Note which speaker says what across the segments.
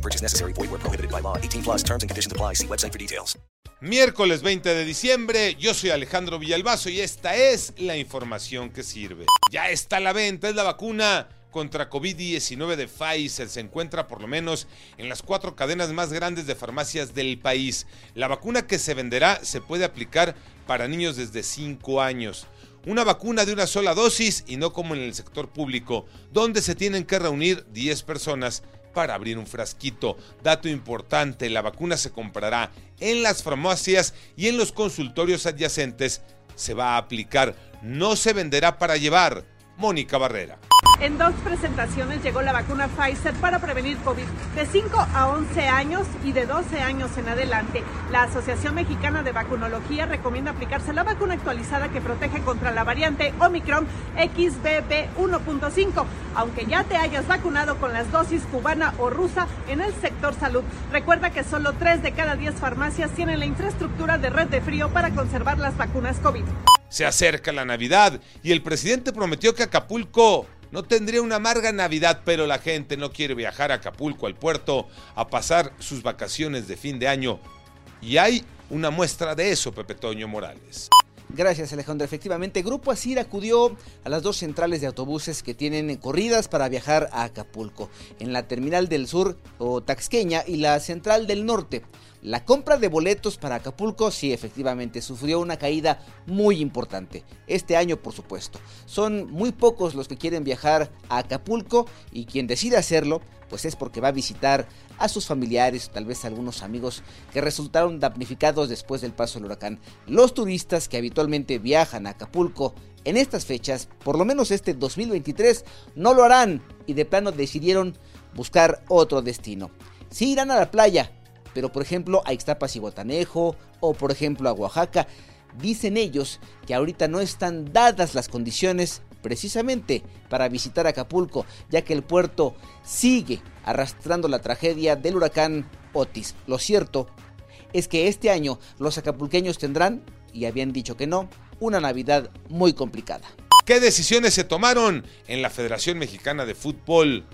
Speaker 1: No purchase necessary. Void where prohibited by law. 18 plus terms and conditions apply. See website for details.
Speaker 2: Miércoles 20 de diciembre, yo soy Alejandro Villalbazo y esta es la información que sirve. Ya está la venta, es la vacuna contra COVID-19 de Pfizer. Se encuentra por lo menos en las cuatro cadenas más grandes de farmacias del país. La vacuna que se venderá se puede aplicar para niños desde 5 años. Una vacuna de una sola dosis y no como en el sector público, donde se tienen que reunir 10 personas para abrir un frasquito. Dato importante, la vacuna se comprará en las farmacias y en los consultorios adyacentes. Se va a aplicar, no se venderá para llevar. Mónica Barrera.
Speaker 3: En dos presentaciones llegó la vacuna Pfizer para prevenir COVID de 5 a 11 años y de 12 años en adelante. La Asociación Mexicana de Vacunología recomienda aplicarse la vacuna actualizada que protege contra la variante Omicron XBB 1.5, aunque ya te hayas vacunado con las dosis cubana o rusa en el sector salud. Recuerda que solo 3 de cada 10 farmacias tienen la infraestructura de red de frío para conservar las vacunas COVID.
Speaker 2: Se acerca la Navidad y el presidente prometió que Acapulco no tendría una amarga Navidad, pero la gente no quiere viajar a Acapulco, al puerto, a pasar sus vacaciones de fin de año. Y hay una muestra de eso, Pepe Toño Morales.
Speaker 4: Gracias Alejandro. Efectivamente, Grupo Asir acudió a las dos centrales de autobuses que tienen corridas para viajar a Acapulco, en la terminal del sur o Taxqueña y la central del norte. La compra de boletos para Acapulco sí efectivamente sufrió una caída muy importante. Este año por supuesto. Son muy pocos los que quieren viajar a Acapulco y quien decide hacerlo pues es porque va a visitar a sus familiares, tal vez a algunos amigos que resultaron damnificados después del paso del huracán. Los turistas que habitualmente viajan a Acapulco en estas fechas, por lo menos este 2023, no lo harán y de plano decidieron buscar otro destino. Sí irán a la playa, pero por ejemplo a Ixtapas y Guatanejo o por ejemplo a Oaxaca, dicen ellos que ahorita no están dadas las condiciones precisamente para visitar Acapulco, ya que el puerto sigue arrastrando la tragedia del huracán Otis. Lo cierto es que este año los acapulqueños tendrán, y habían dicho que no, una Navidad muy complicada.
Speaker 2: ¿Qué decisiones se tomaron en la Federación Mexicana de Fútbol?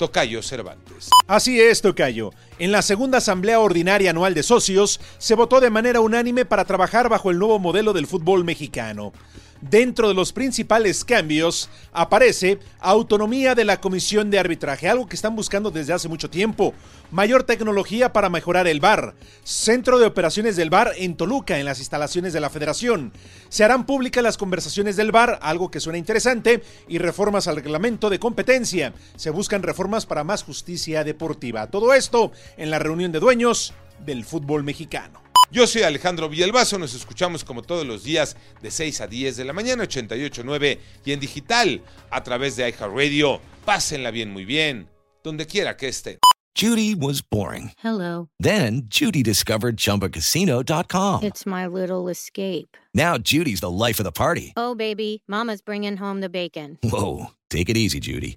Speaker 2: Tocayo Cervantes.
Speaker 5: Así es, Tocayo. En la segunda Asamblea Ordinaria Anual de Socios se votó de manera unánime para trabajar bajo el nuevo modelo del fútbol mexicano. Dentro de los principales cambios aparece autonomía de la comisión de arbitraje, algo que están buscando desde hace mucho tiempo, mayor tecnología para mejorar el VAR, centro de operaciones del VAR en Toluca, en las instalaciones de la federación. Se harán públicas las conversaciones del VAR, algo que suena interesante, y reformas al reglamento de competencia. Se buscan reformas para más justicia deportiva. Todo esto en la reunión de dueños del fútbol mexicano.
Speaker 2: Yo soy Alejandro Villalbazo, nos escuchamos como todos los días de 6 a 10 de la mañana, 88.9 y en digital a través de iHeartRadio. Pásenla bien, muy bien, donde quiera que estén.
Speaker 6: Judy was boring.
Speaker 7: Hello.
Speaker 6: Then Judy discovered ChumbaCasino.com.
Speaker 7: It's my little escape.
Speaker 6: Now Judy's the life of the party.
Speaker 7: Oh, baby, Mama's bringing home the bacon.
Speaker 6: Whoa, take it easy, Judy.